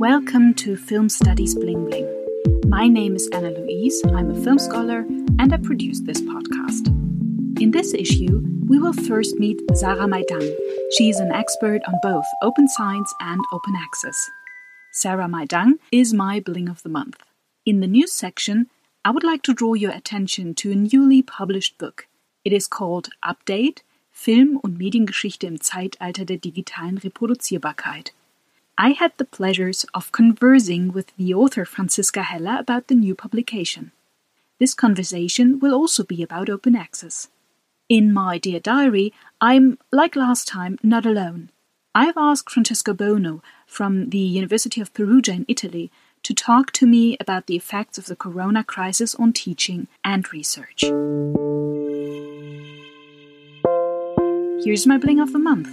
Welcome to Film Studies Bling Bling. My name is Anna Luise, I'm a film scholar, and I produce this podcast. In this issue, we will first meet Sarah-Mai Dang. She is an expert on both open science and open access. Sarah-Mai Dang is my Bling of the Month. In the news section, I would like to draw your attention to a newly published book. It is called Update Film- und Mediengeschichte im Zeitalter der digitalen Reproduzierbarkeit. I had the pleasures of conversing with the author Franziska Heller about the new publication. This conversation will also be about open access. In my dear diary, I'm, like last time, not alone. I've asked Francesco Bono from the University of Perugia in Italy to talk to me about the effects of the corona crisis on teaching and research. Here's my bling of the month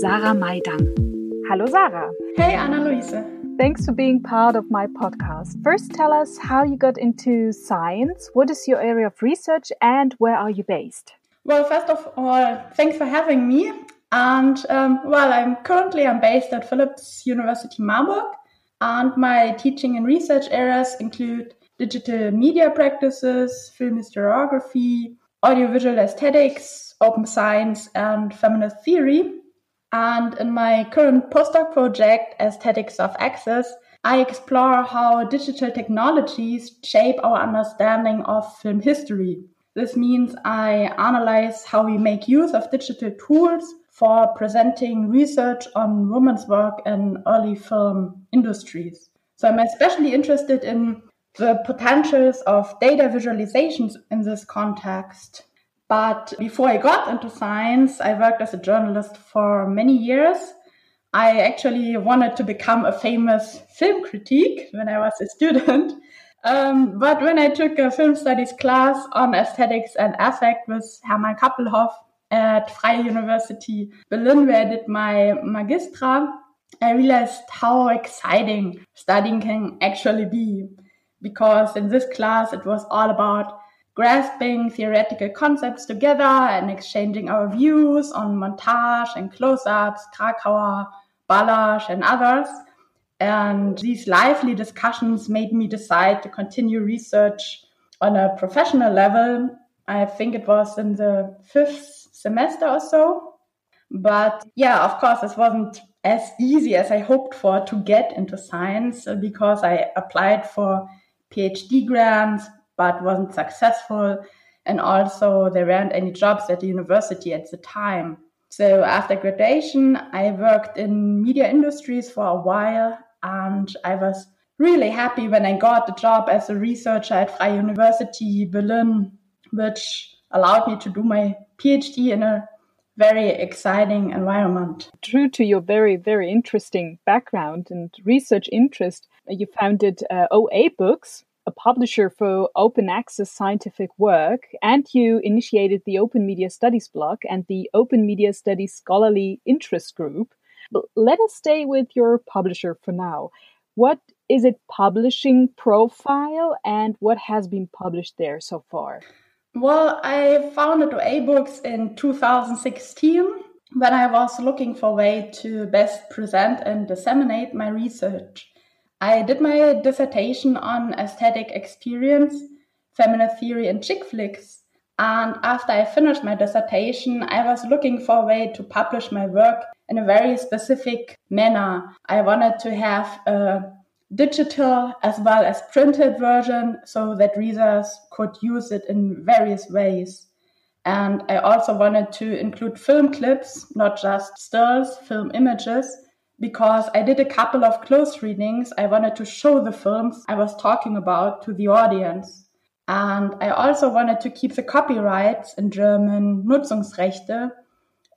Sarah-Mai Dang. Hello, Sarah. Hey, Anna Luise. Thanks for being part of my podcast. First, tell us how you got into science, what is your area of research, and where are you based? Well, first of all, thanks for having me. And um, well, I'm currently I'm based at Philipps University Marburg, and my teaching and research areas include digital media practices, film historiography, audiovisual aesthetics, open science and feminist theory. And in my current postdoc project, Aesthetics of Access, I explore how digital technologies shape our understanding of film history. This means I analyze how we make use of digital tools for presenting research on women's work in early film industries. So I'm especially interested in the potentials of data visualizations in this context. But before I got into science, I worked as a journalist for many years. I actually wanted to become a famous film critic when I was a student. Um, but when I took a film studies class on aesthetics and affect with Hermann Kappelhoff at Freie University Berlin, where I did my magistra, I realized how exciting studying can actually be. Because in this class, it was all about grasping theoretical concepts together and exchanging our views on montage and close-ups, Kracauer, Balázs, and others. And these lively discussions made me decide to continue research on a professional level. I think it was in the fifth semester or so. But yeah, of course, this wasn't as easy as I hoped for to get into science because I applied for PhD grants, but wasn't successful. And also, there weren't any jobs at the university at the time. So, after graduation, I worked in media industries for a while, and I was really happy when I got the job as a researcher at Freie University Berlin, which allowed me to do my PhD in a very exciting environment. True to your very, very interesting background and research interest, you founded uh, OA Books, a publisher for open access scientific work, and you initiated the Open Media Studies blog and the Open Media Studies Scholarly Interest Group. Let us stay with your publisher for now. What is it publishing profile and what has been published there so far? Well, I founded OA Books in 2016 when I was looking for a way to best present and disseminate my research. I did my dissertation on aesthetic experience, feminist theory, and chick flicks. And after I finished my dissertation, I was looking for a way to publish my work in a very specific manner. I wanted to have a digital as well as printed version so that readers could use it in various ways. And I also wanted to include film clips, not just stills, film images, because I did a couple of close readings. I wanted to show the films I was talking about to the audience. And I also wanted to keep the copyrights in German, Nutzungsrechte,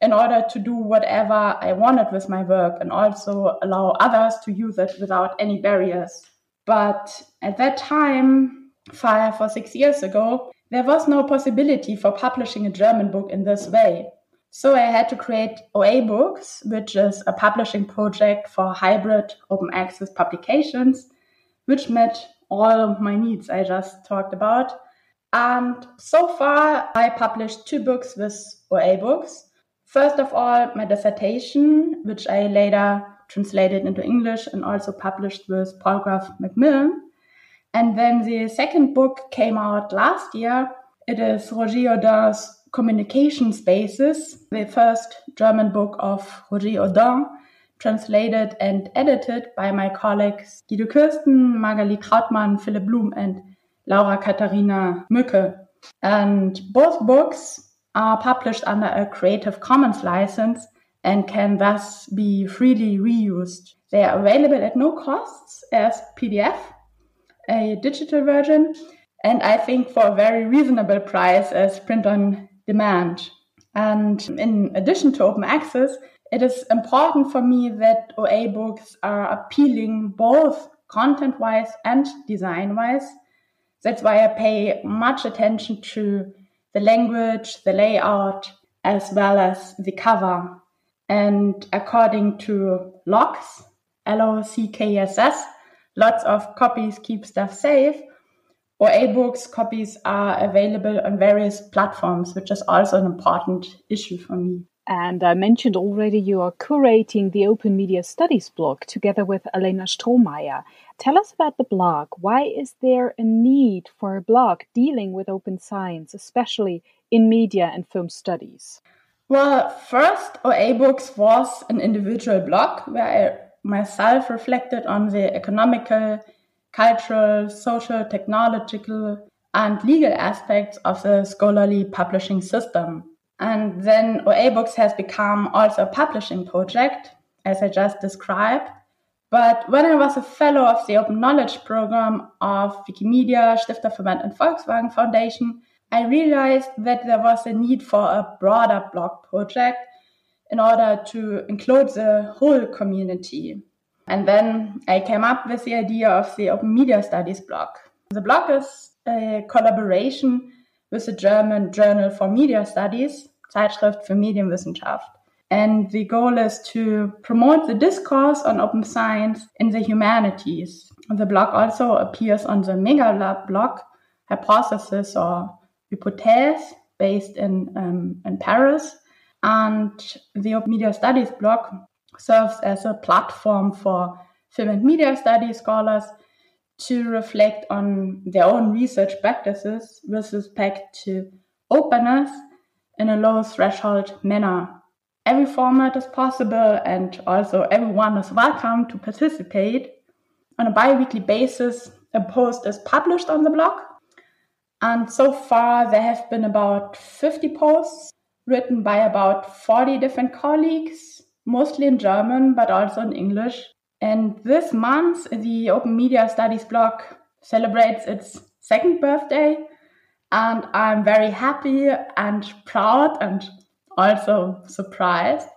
in order to do whatever I wanted with my work and also allow others to use it without any barriers. But at that time, five or six years ago, there was no possibility for publishing a German book in this way. So I had to create OA Books, which is a publishing project for hybrid open access publications, which met all my needs I just talked about. And so far, I published two books with OA Books. First of all, my dissertation, which I later translated into English and also published with Palgrave Macmillan. And then the second book came out last year. It is Roger Odin's Communication Spaces, the first German book of Roger Odin, translated and edited by my colleagues Guido Kirsten, Magali Trautmann, Philipp Blum, and Laura Katharina Mücke. And both books are published under a Creative Commons license and can thus be freely reused. They are available at no costs as PDF, a digital version, and I think for a very reasonable price as print on demand. And in addition to open access, it is important for me that OA books are appealing both content wise and design wise. That's why I pay much attention to the language, the layout, as well as the cover. And according to LOCKSS, L-O-C-K-S-S, lots of copies keep stuff safe. OA books copies are available on various platforms, which is also an important issue for me. And I mentioned already you are curating the Open Media Studies blog together with Alena Strohmaier. Tell us about the blog. Why is there a need for a blog dealing with open science, especially in media and film studies? Well, first, OA Books was an individual blog where I myself reflected on the economical, cultural, social, technological, and legal aspects of the scholarly publishing system. And then OA Books has become also a publishing project, as I just described. But when I was a fellow of the Open Knowledge Program of Wikimedia, Stifterverband, and Volkswagen Foundation, I realized that there was a need for a broader blog project in order to include the whole community. And then I came up with the idea of the Open Media Studies blog. The blog is a collaboration with the German Journal for Media Studies, Zeitschrift für Medienwissenschaft. And the goal is to promote the discourse on open science in the humanities. The blog also appears on the Megalab blog, Hypotheses or Hypothèse, based in, um, in Paris. And the Open Media Studies blog serves as a platform for film and media studies scholars to reflect on their own research practices with respect to openness in a low threshold manner. Every format is possible, and also everyone is welcome to participate. On a bi weekly basis, a post is published on the blog. And so far, there have been about 50 posts written by about 40 different colleagues, mostly in German, but also in English. And this month, the Open Media Studies blog celebrates its second birthday. And I'm very happy and proud and also surprised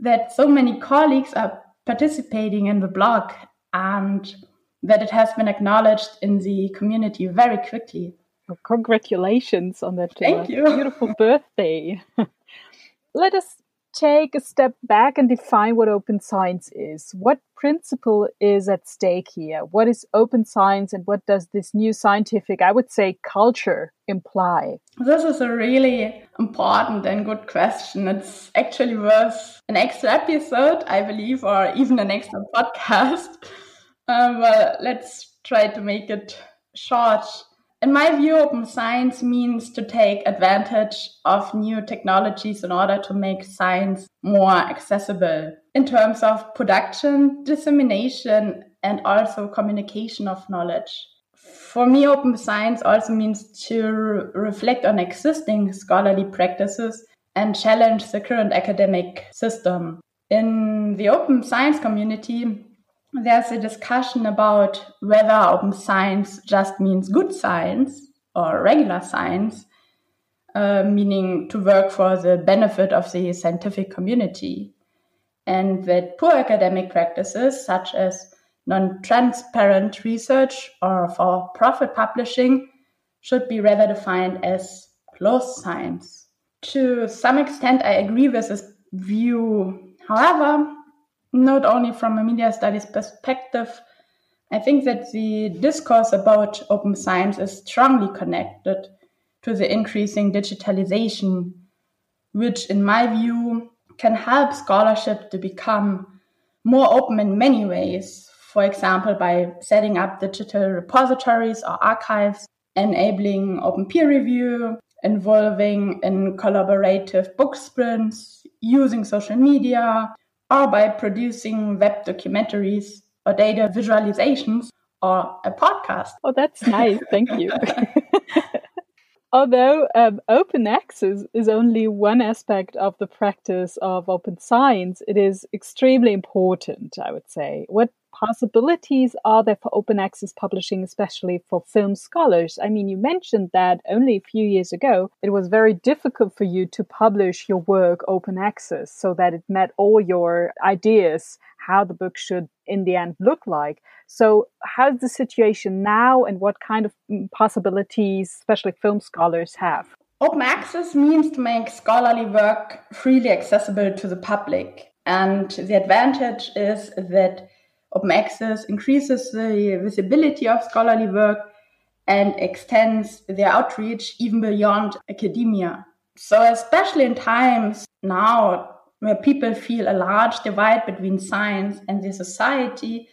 that so many colleagues are participating in the blog and that it has been acknowledged in the community very quickly. Well, congratulations on that Thank uh, you. beautiful birthday. Let us take a step back and define what open science is. What principle is at stake here? What is open science and what does this new scientific, I would say, culture imply? This is a really important and good question. It's actually worth an extra episode, I believe, or even an extra podcast. Um, well, let's try to make it short. In my view, open science means to take advantage of new technologies in order to make science more accessible in terms of production, dissemination, and also communication of knowledge. For me, open science also means to re- reflect on existing scholarly practices and challenge the current academic system. In the open science community, there's a discussion about whether open science just means good science or regular science, uh, meaning to work for the benefit of the scientific community, and that poor academic practices, such as non transparent research or for profit publishing, should be rather defined as closed science. To some extent, I agree with this view. However, not only from a media studies perspective, I think that the discourse about open science is strongly connected to the increasing digitalization, which, in my view, can help scholarship to become more open in many ways. For example, by setting up digital repositories or archives, enabling open peer review, involving in collaborative book sprints, using social media, or by producing web documentaries or data visualizations or a podcast. Oh, that's nice. Thank you. Although um, open access is only one aspect of the practice of open science, it is extremely important, I would say. What possibilities are there for open access publishing, especially for film scholars? I mean, you mentioned that only a few years ago, it was very difficult for you to publish your work open access so that it met all your ideas, how the book should in the end look like. So, how's the situation now, and what kind of mm, possibilities, especially film scholars, have? Open access means to make scholarly work freely accessible to the public. And the advantage is that Open access increases the visibility of scholarly work and extends their outreach even beyond academia. So, especially in times now where people feel a large divide between science and the society,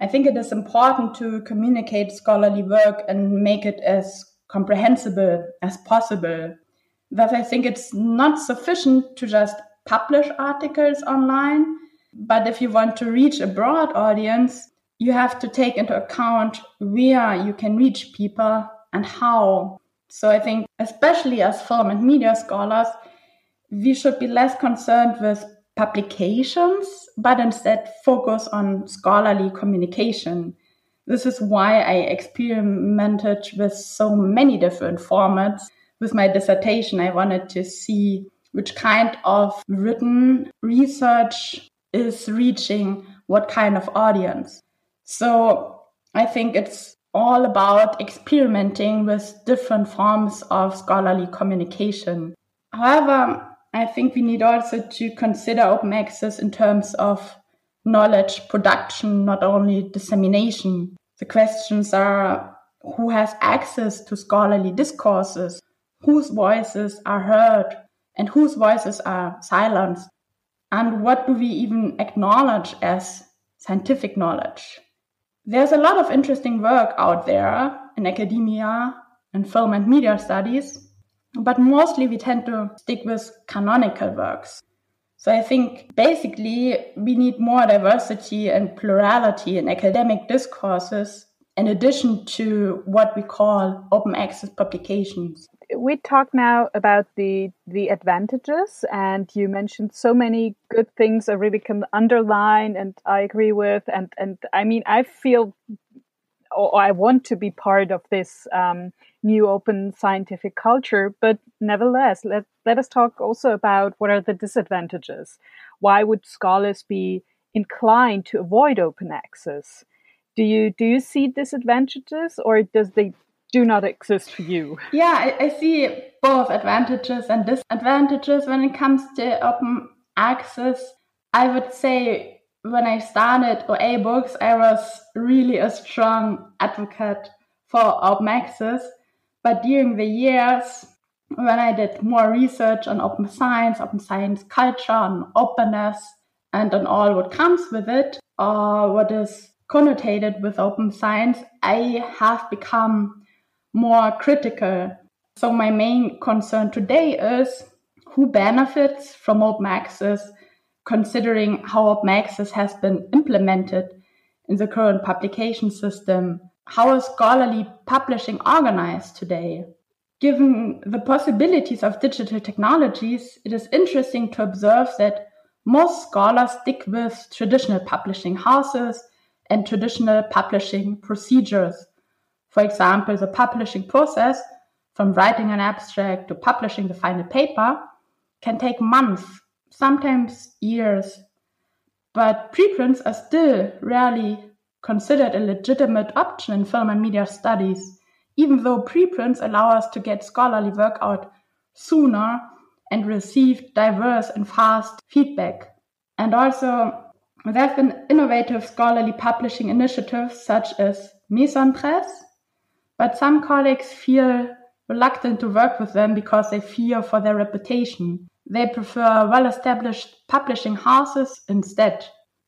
I think it is important to communicate scholarly work and make it as comprehensible as possible. Thus, I think it's not sufficient to just publish articles online but if you want to reach a broad audience, you have to take into account where you can reach people and how. So I think, especially as film and media scholars, we should be less concerned with publications, but instead focus on scholarly communication. This is why I experimented with so many different formats. With my dissertation, I wanted to see which kind of written research is reaching what kind of audience. So I think it's all about experimenting with different forms of scholarly communication. However, I think we need also to consider open access in terms of knowledge production, not only dissemination. The questions are who has access to scholarly discourses, whose voices are heard, and whose voices are silenced and what do we even acknowledge as scientific knowledge? There's a lot of interesting work out there in academia and film and media studies, but mostly we tend to stick with canonical works. So I think basically we need more diversity and plurality in academic discourses in addition to what we call open access publications we talk now about the the advantages and you mentioned so many good things i really can underline and i agree with and and i mean i feel or i want to be part of this um, new open scientific culture but nevertheless let, let us talk also about what are the disadvantages why would scholars be inclined to avoid open access do you do you see disadvantages or does they do not exist for you? Yeah, I, I see both advantages and disadvantages when it comes to open access. I would say when I started OA books, I was really a strong advocate for open access. But during the years, when I did more research on open science, open science culture, on openness, and on all what comes with it, or what is connotated with open science, I have become more critical. So my main concern today is who benefits from open access, considering how access has been implemented in the current publication system. How is scholarly publishing organized today? Given the possibilities of digital technologies, it is interesting to observe that most scholars stick with traditional publishing houses and traditional publishing procedures. For example, the publishing process, from writing an abstract to publishing the final paper, can take months, sometimes years. But preprints are still rarely considered a legitimate option in film and media studies, even though preprints allow us to get scholarly work out sooner and receive diverse and fast feedback. And also, there have been innovative scholarly publishing initiatives such as Meson Press, but some colleagues feel reluctant to work with them because they fear for their reputation. They prefer well established publishing houses instead.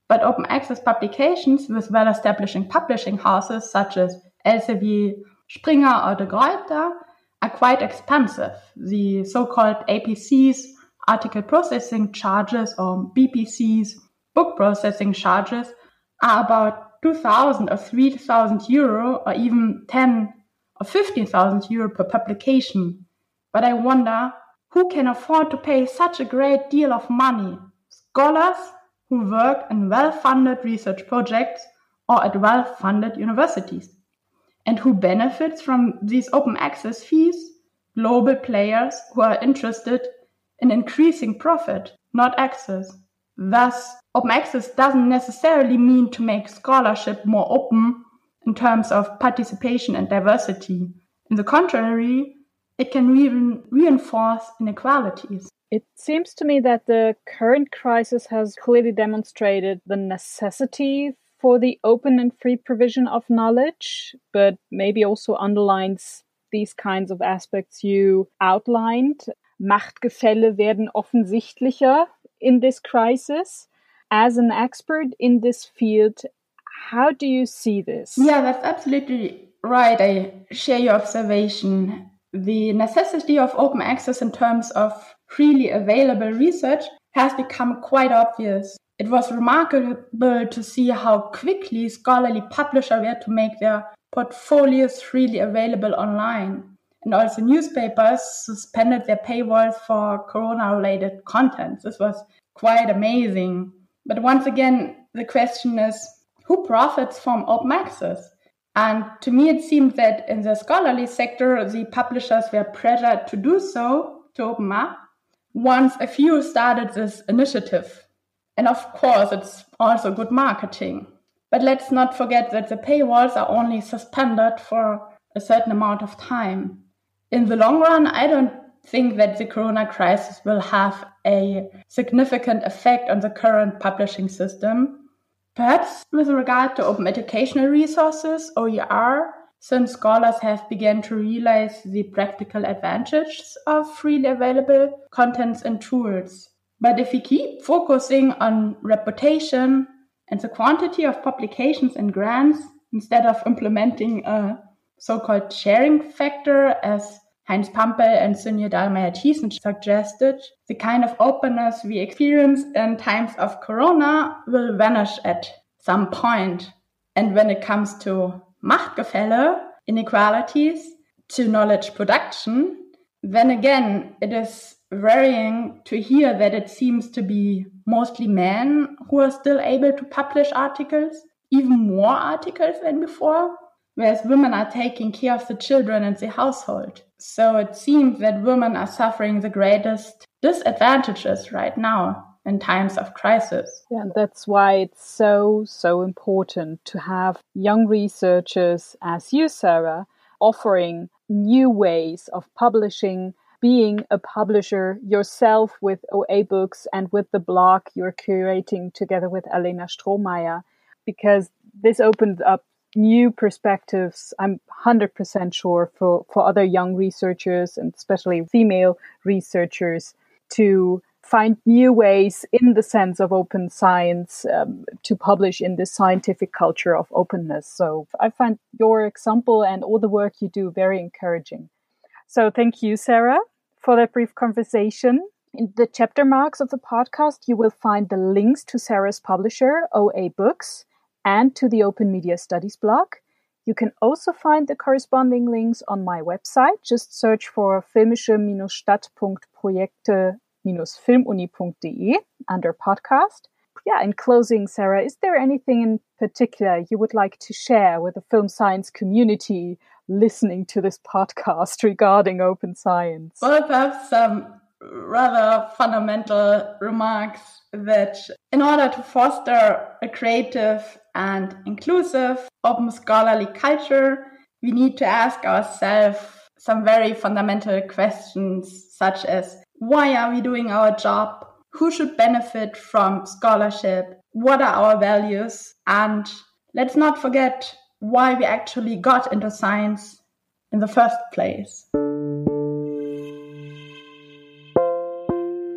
But open access publications with well established publishing houses such as Elsevier, Springer, or De Gruyter are quite expensive. The so called APCs, article processing charges, or BPCs, book processing charges, are about 2,000 or 3,000 euro, or even 10 or 15,000 euro per publication. But I wonder who can afford to pay such a great deal of money? Scholars who work in well funded research projects or at well funded universities. And who benefits from these open access fees? Global players who are interested in increasing profit, not access. Thus, open access doesn't necessarily mean to make scholarship more open in terms of participation and diversity. In the contrary, it can even reinforce inequalities. It seems to me that the current crisis has clearly demonstrated the necessity for the open and free provision of knowledge, but maybe also underlines these kinds of aspects you outlined. Machtgefälle werden offensichtlicher in this crisis. As an expert in this field, how do you see this? Yeah, that's absolutely right. I share your observation. The necessity of open access in terms of freely available research has become quite obvious. It was remarkable to see how quickly scholarly publishers were to make their portfolios freely available online. And also newspapers suspended their paywalls for corona related content. This was quite amazing. But once again, the question is who profits from open access? And to me, it seemed that in the scholarly sector, the publishers were pressured to do so, to open up, once a few started this initiative. And of course, it's also good marketing. But let's not forget that the paywalls are only suspended for a certain amount of time. In the long run, I don't think that the corona crisis will have a significant effect on the current publishing system. Perhaps with regard to open educational resources, OER, since scholars have begun to realize the practical advantages of freely available contents and tools. But if we keep focusing on reputation and the quantity of publications and grants instead of implementing a so-called sharing factor as Heinz Pampel and Sünje Dallmeier-Tiessen suggested, the kind of openness we experience in times of corona will vanish at some point. And when it comes to Machtgefälle, inequalities, to knowledge production, then again, it is worrying to hear that it seems to be mostly men who are still able to publish articles, even more articles than before, whereas women are taking care of the children and the household. So it seems that women are suffering the greatest disadvantages right now in times of crisis. Yeah, that's why it's so, so important to have young researchers as you, Sarah, offering new ways of publishing, being a publisher yourself with OA Books and with the blog you're curating together with Alena Strohmaier, because this opens up new perspectives, I'm 100% sure, for, for other young researchers and especially female researchers to find new ways in the sense of open science um, to publish in this scientific culture of openness. So I find your example and all the work you do very encouraging. So thank you, Sarah, for that brief conversation. In the chapter marks of the podcast, you will find the links to Sarah's publisher, OA Books, and to the Open Media Studies blog. You can also find the corresponding links on my website. Just search for filmische-stadt.projekte minus filmuni.de under podcast. Yeah, in closing, Sarah, is there anything in particular you would like to share with the film science community listening to this podcast regarding open science? Well, perhaps some rather fundamental remarks that in order to foster a creative and inclusive open scholarly culture, we need to ask ourselves some very fundamental questions such as why are we doing our job? Who should benefit from scholarship? What are our values? And let's not forget why we actually got into science in the first place.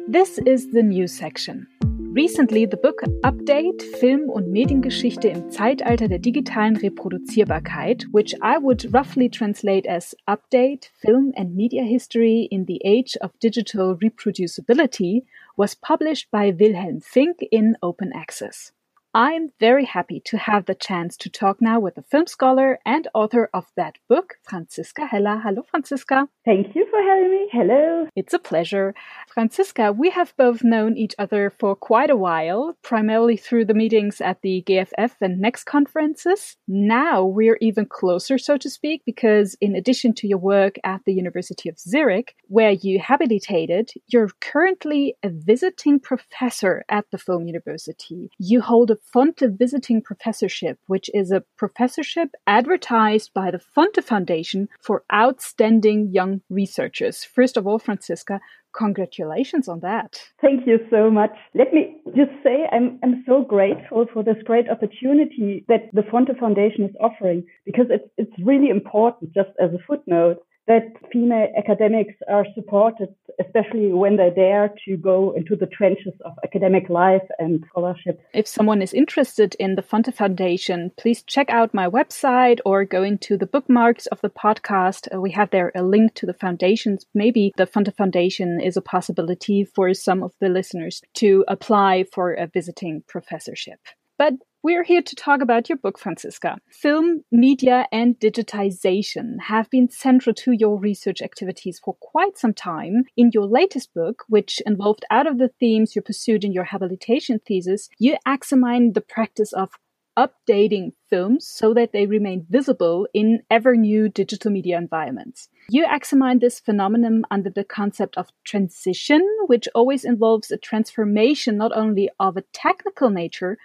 This is the news section. Recently, the book Update Film- und Mediengeschichte im Zeitalter der digitalen Reproduzierbarkeit, which I would roughly translate as Update Film and Media History in the Age of Digital Reproducibility, was published by Wilhelm Fink in open access. I'm very happy to have the chance to talk now with the film scholar and author of that book, Franziska Heller. Hello, Franziska. Thank you for having me. Hello. It's a pleasure. Franziska, we have both known each other for quite a while, primarily through the meetings at the GFF and NECS conferences. Now we're even closer, so to speak, because in addition to your work at the University of Zurich, where you habilitated, you're currently a visiting professor at the Film University. You hold a Fonte Visiting Professorship, which is a professorship advertised by the Fonte Foundation for outstanding young researchers. First of all, Franziska, congratulations on that. Thank you so much. Let me just say I'm, I'm so grateful for this great opportunity that the Fonte Foundation is offering because it's, it's really important, just as a footnote, that female academics are supported, especially when they dare to go into the trenches of academic life and scholarship. If someone is interested in the Fonte Foundation, please check out my website or go into the bookmarks of the podcast. Uh, we have there a link to the foundations. Maybe the Fonte Foundation is a possibility for some of the listeners to apply for a visiting professorship. But we're here to talk about your book, Franziska. Film, media, and digitization have been central to your research activities for quite some time. In your latest book, which involved out of the themes you pursued in your habilitation thesis, you examined the practice of updating films so that they remain visible in ever new digital media environments. You examine this phenomenon under the concept of transition, which always involves a transformation not only of a technical nature,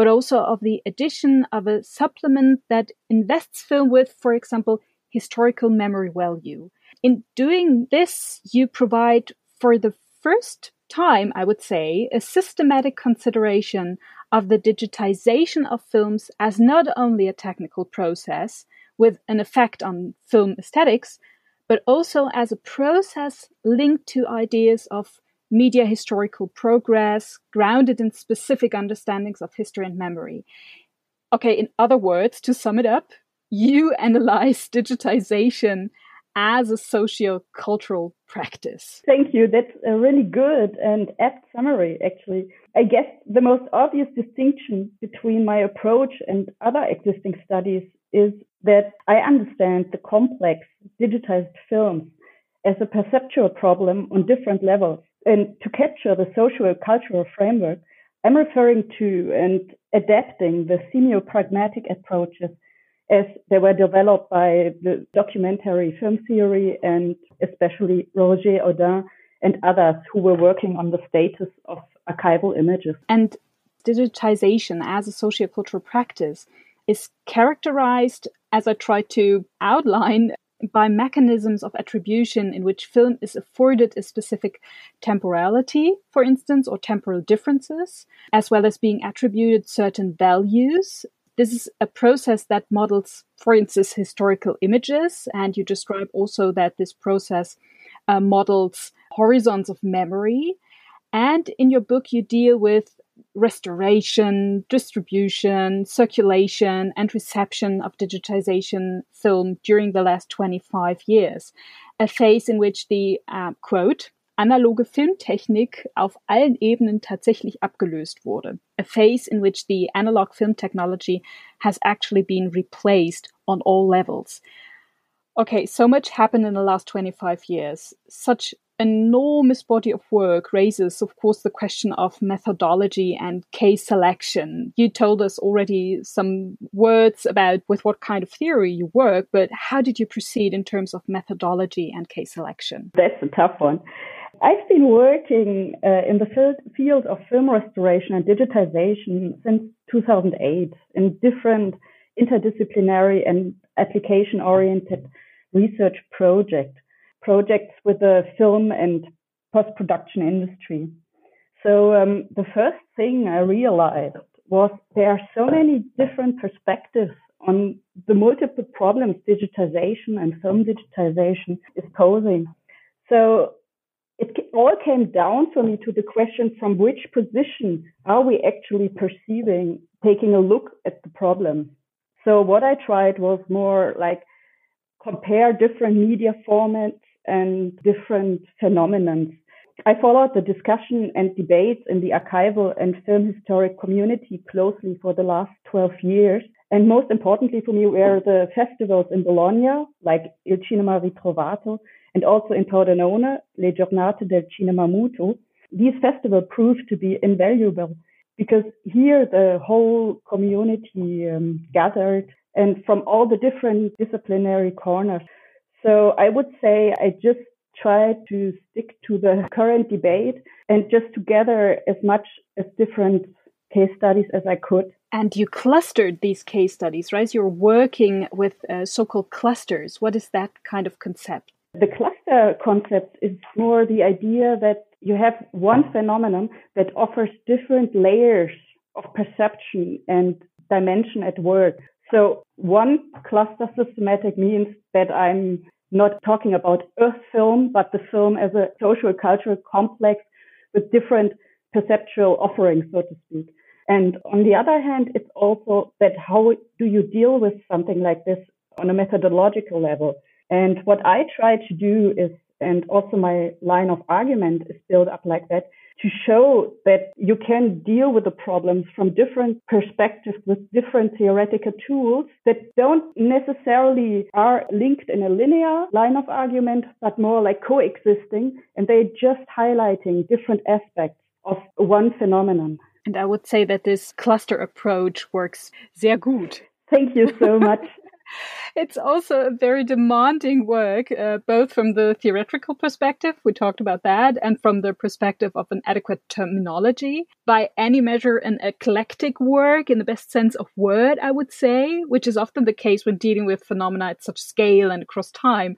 but also of the addition of a supplement that invests film with, for example, historical memory value. In doing this, you provide for the first time, I would say, a systematic consideration of the digitization of films as not only a technical process with an effect on film aesthetics, but also as a process linked to ideas of media historical progress grounded in specific understandings of history and memory. Okay, in other words, to sum it up, you analyze digitization as a socio-cultural practice. Thank you. That's a really good and apt summary, actually. I guess the most obvious distinction between my approach and other existing studies is that I understand the complex digitized films as a perceptual problem on different levels. And to capture the social cultural framework, I'm referring to and adapting the semiopragmatic approaches as they were developed by the documentary film theory and especially Roger Odin and others who were working on the status of archival images. And digitization as a sociocultural practice is characterized, as I tried to outline, by mechanisms of attribution in which film is afforded a specific temporality, for instance, or temporal differences, as well as being attributed certain values. This is a process that models, for instance, historical images, and you describe also that this process uh, models horizons of memory. And in your book, you deal with restoration, distribution, circulation, and reception of digitization film during the last 25 years. A phase in which the, uh, quote, analoge Filmtechnik auf allen Ebenen tatsächlich abgelöst wurde. A phase in which the analog film technology has actually been replaced on all levels. Okay, so much happened in the last 25 years. Such enormous body of work raises, of course, the question of methodology and case selection. You told us already some words about with what kind of theory you work, but how did you proceed in terms of methodology and case selection? That's a tough one. I've been working uh, in the field of film restoration and digitization since 2008 in different interdisciplinary and application oriented research projects projects with the film and post production industry. So um, the first thing I realized was there are so many different perspectives on the multiple problems digitization and film digitization is posing. So it all came down for me to the question from which position are we actually perceiving taking a look at the problem. So what I tried was more like compare different media formats and different phenomena. I followed the discussion and debates in the archival and film historic community closely for the last 12 years. And most importantly for me were the festivals in Bologna, like Il Cinema Ritrovato, and also in Pordenone, Le Giornate del Cinema Muto. These festivals proved to be invaluable because here the whole community um, gathered and from all the different disciplinary corners. So I would say I just tried to stick to the current debate and just to gather as much as different case studies as I could. And you clustered these case studies, right? You're working with uh, so called clusters. What is that kind of concept? The cluster concept is more the idea that you have one phenomenon that offers different layers of perception and dimension at work. So one cluster systematic means that I'm not talking about a film, but the film as a social cultural complex with different perceptual offerings, so to speak. And on the other hand, it's also that how do you deal with something like this on a methodological level? And what I try to do is, and also my line of argument is built up like that, to show that you can deal with the problems from different perspectives with different theoretical tools that don't necessarily are linked in a linear line of argument, but more like coexisting. And they're just highlighting different aspects of one phenomenon. And I would say that this cluster approach works sehr gut. Thank you so much. it's also a very demanding work, uh, both from the theoretical perspective, we talked about that, and from the perspective of an adequate terminology. By any measure, an eclectic work in the best sense of word, I would say, which is often the case when dealing with phenomena at such scale and across time.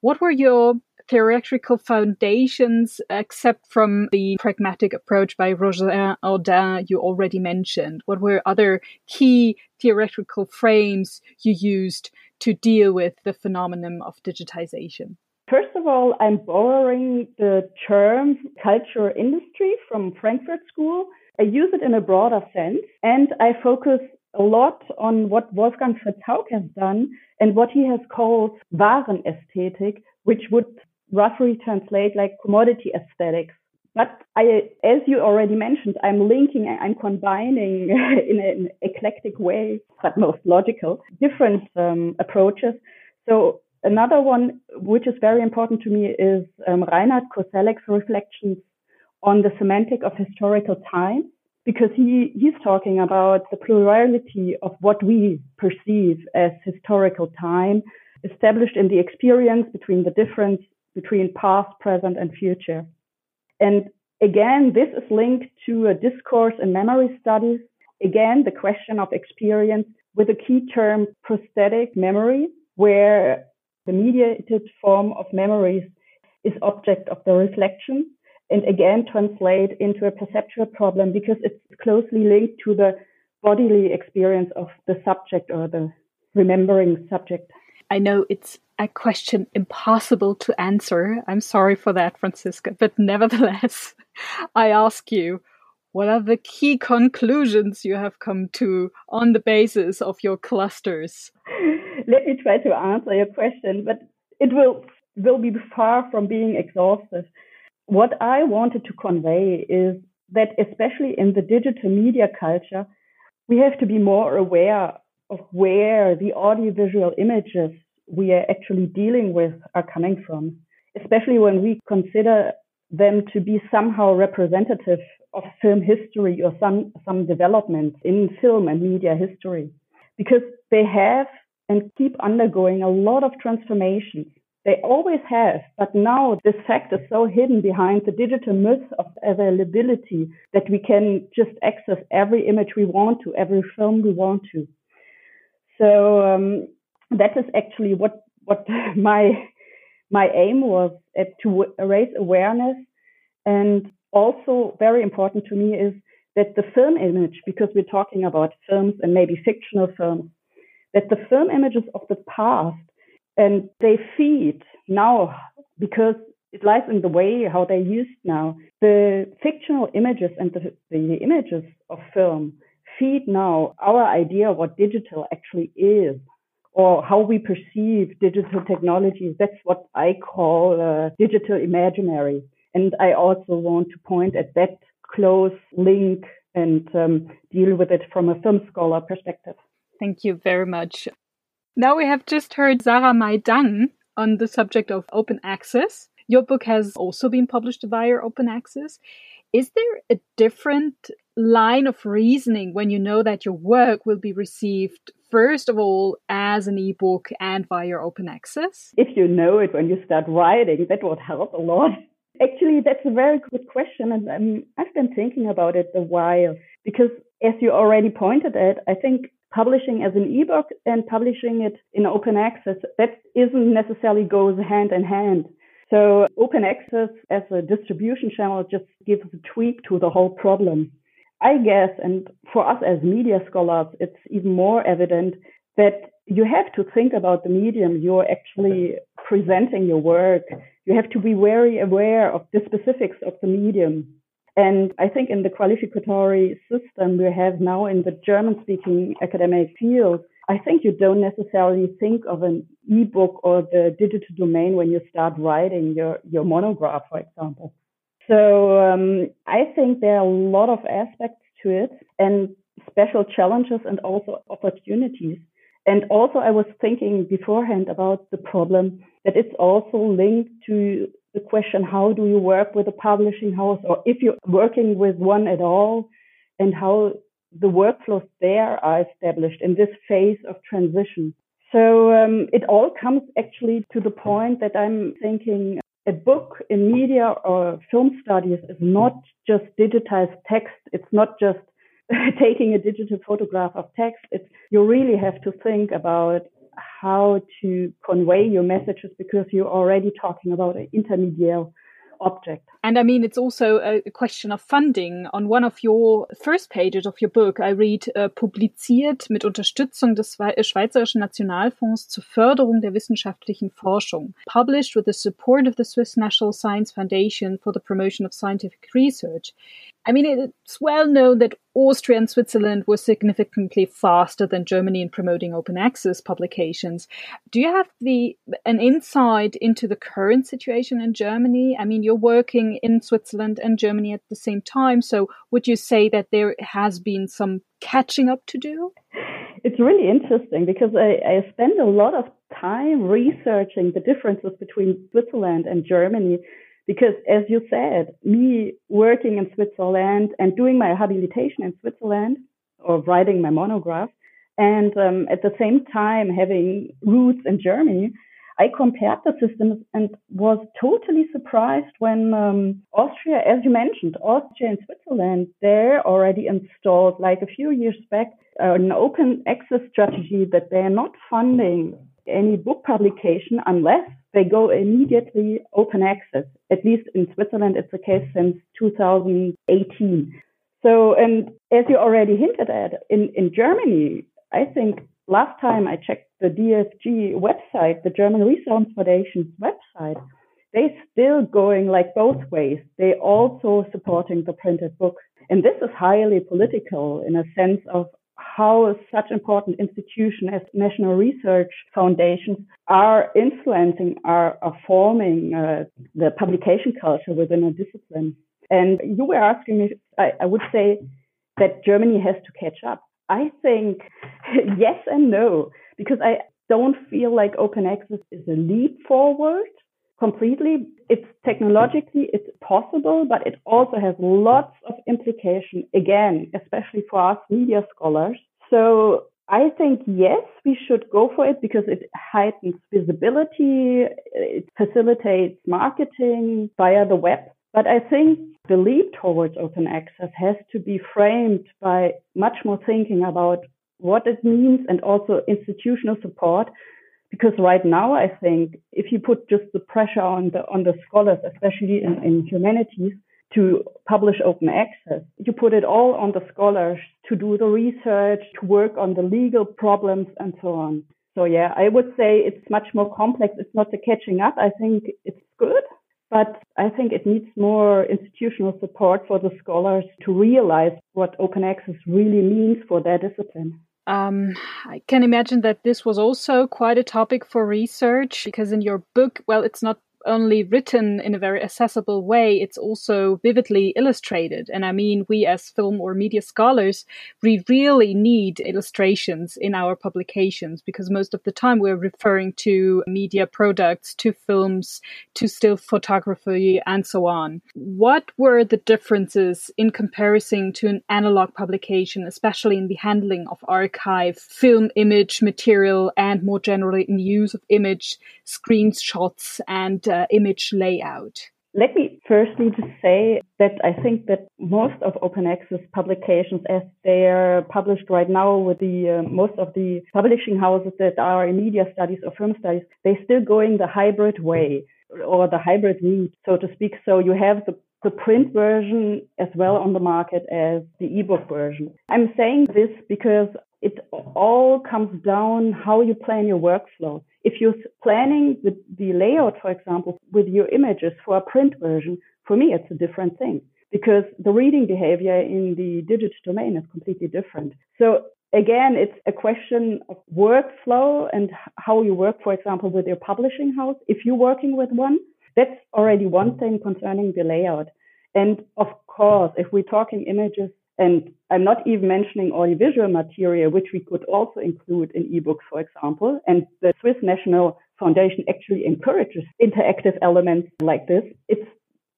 What were your theoretical foundations, except from the pragmatic approach by Roger Odin you already mentioned? What were other key theoretical frames you used to deal with the phenomenon of digitization? First of all, I'm borrowing the term culture industry from Frankfurt School. I use it in a broader sense and I focus a lot on what Wolfgang Fritz has done and what he has called Warenästhetik, which would roughly translate like commodity aesthetics. But I, as you already mentioned, I'm linking, I'm combining in an eclectic way, but most logical, different um, approaches. So another one, which is very important to me, is um, Reinhard Koselleck's reflections on the semantic of historical time, because he, he's talking about the plurality of what we perceive as historical time, established in the experience between the difference between past, present, and future. And again, this is linked to a discourse and memory studies. Again, the question of experience with a key term prosthetic memory, where the mediated form of memories is object of the reflection and again translate into a perceptual problem because it's closely linked to the bodily experience of the subject or the remembering subject. I know it's a question impossible to answer. I'm sorry for that, Franziska. But nevertheless, I ask you, what are the key conclusions you have come to on the basis of your clusters? Let me try to answer your question, but it will will be far from being exhaustive. What I wanted to convey is that especially in the digital media culture, we have to be more aware of where the audiovisual images we are actually dealing with are coming from, especially when we consider them to be somehow representative of film history or some, some development in film and media history. Because they have and keep undergoing a lot of transformations. They always have, but now this fact is so hidden behind the digital myth of availability that we can just access every image we want to, every film we want to. So um, that is actually what what my my aim was to raise awareness and also very important to me is that the film image because we're talking about films and maybe fictional films that the film images of the past and they feed now because it lies in the way how they're used now. The fictional images and the, the images of film feed now our idea of what digital actually is or how we perceive digital technologies. That's what I call uh, digital imaginary. And I also want to point at that close link and um, deal with it from a film scholar perspective. Thank you very much. Now we have just heard Sarah-Mai Dang on the subject of open access. Your book has also been published via open access. Is there a different line of reasoning when you know that your work will be received first of all as an ebook and via open access? If you know it when you start writing, that would help a lot. Actually, that's a very good question, and um, I've been thinking about it a while because, as you already pointed at, I think publishing as an ebook and publishing it in open access that isn't necessarily goes hand in hand. So open access as a distribution channel just gives a tweak to the whole problem. I guess, and for us as media scholars, it's even more evident that you have to think about the medium you're actually presenting your work. You have to be very aware of the specifics of the medium. And I think in the qualificatory system we have now in the German speaking academic field, I think you don't necessarily think of an ebook or the digital domain when you start writing your, your monograph, for example. So um, I think there are a lot of aspects to it and special challenges and also opportunities. And also, I was thinking beforehand about the problem that it's also linked to the question how do you work with a publishing house, or if you're working with one at all, and how the workflows there are established in this phase of transition. So um, it all comes actually to the point that I'm thinking a book in media or film studies is not just digitized text. It's not just taking a digital photograph of text. It's, you really have to think about how to convey your messages because you're already talking about an intermediate object. And I mean, it's also a question of funding. On one of your first pages of your book, I read, uh, publiziert mit Unterstützung des äh, Schweizerischen Nationalfonds zur Förderung der wissenschaftlichen Forschung. Published with the support of the Swiss National Science Foundation for the promotion of scientific research. I mean, it's well known that Austria and Switzerland were significantly faster than Germany in promoting open access publications. Do you have the an insight into the current situation in Germany? I mean, you're working in Switzerland and Germany at the same time, so would you say that there has been some catching up to do? It's really interesting because I, I spend a lot of time researching the differences between Switzerland and Germany because as you said, me working in Switzerland and doing my habilitation in Switzerland or writing my monograph, and um, at the same time having roots in Germany, I compared the systems and was totally surprised when um, Austria, as you mentioned, Austria and Switzerland, they're already installed like a few years back uh, an open access strategy that they're not funding any book publication unless they go immediately open access. At least in Switzerland, it's the case since 2018. So, and as you already hinted at, in, in Germany, I think last time I checked the DFG website, the German Research Foundation's website, they still going like both ways. They also supporting the printed book. And this is highly political in a sense of how such important institutions as national research foundations are influencing, are, are forming uh, the publication culture within a discipline. And you were asking me, I, I would say that Germany has to catch up. I think yes and no, because I don't feel like open access is a leap forward completely. It's technologically, it's possible, but it also has lots of implication, again, especially for us media scholars. So I think, yes, we should go for it because it heightens visibility. It facilitates marketing via the web. But I think the leap towards open access has to be framed by much more thinking about what it means and also institutional support because right now I think if you put just the pressure on the on the scholars, especially in, in humanities, to publish open access, you put it all on the scholars to do the research, to work on the legal problems and so on. So yeah, I would say it's much more complex. It's not the catching up. I think it's good. but I think it needs more institutional support for the scholars to realize what open access really means for their discipline. Um, I can imagine that this was also quite a topic for research because in your book, well, it's not only written in a very accessible way, it's also vividly illustrated. And I mean, we as film or media scholars, we really need illustrations in our publications because most of the time we're referring to media products, to films, to still photography, and so on. What were the differences in comparison to an analog publication, especially in the handling of archive, film image material, and more generally in use of image, screenshots, and uh, image layout? Let me firstly just say that I think that most of open access publications, as they are published right now with the uh, most of the publishing houses that are in media studies or film studies, they're still going the hybrid way or the hybrid route, so to speak. So you have the the print version as well on the market as the ebook version. I'm saying this because it all comes down how you plan your workflow. If you're planning the, the layout, for example, with your images for a print version, for me, it's a different thing because the reading behavior in the digital domain is completely different. So again, it's a question of workflow and how you work, for example, with your publishing house. If you're working with one, that's already one thing concerning the layout. And of course, if we're talking images, and I'm not even mentioning audiovisual material, which we could also include in ebooks, for example. And the Swiss National Foundation actually encourages interactive elements like this. It's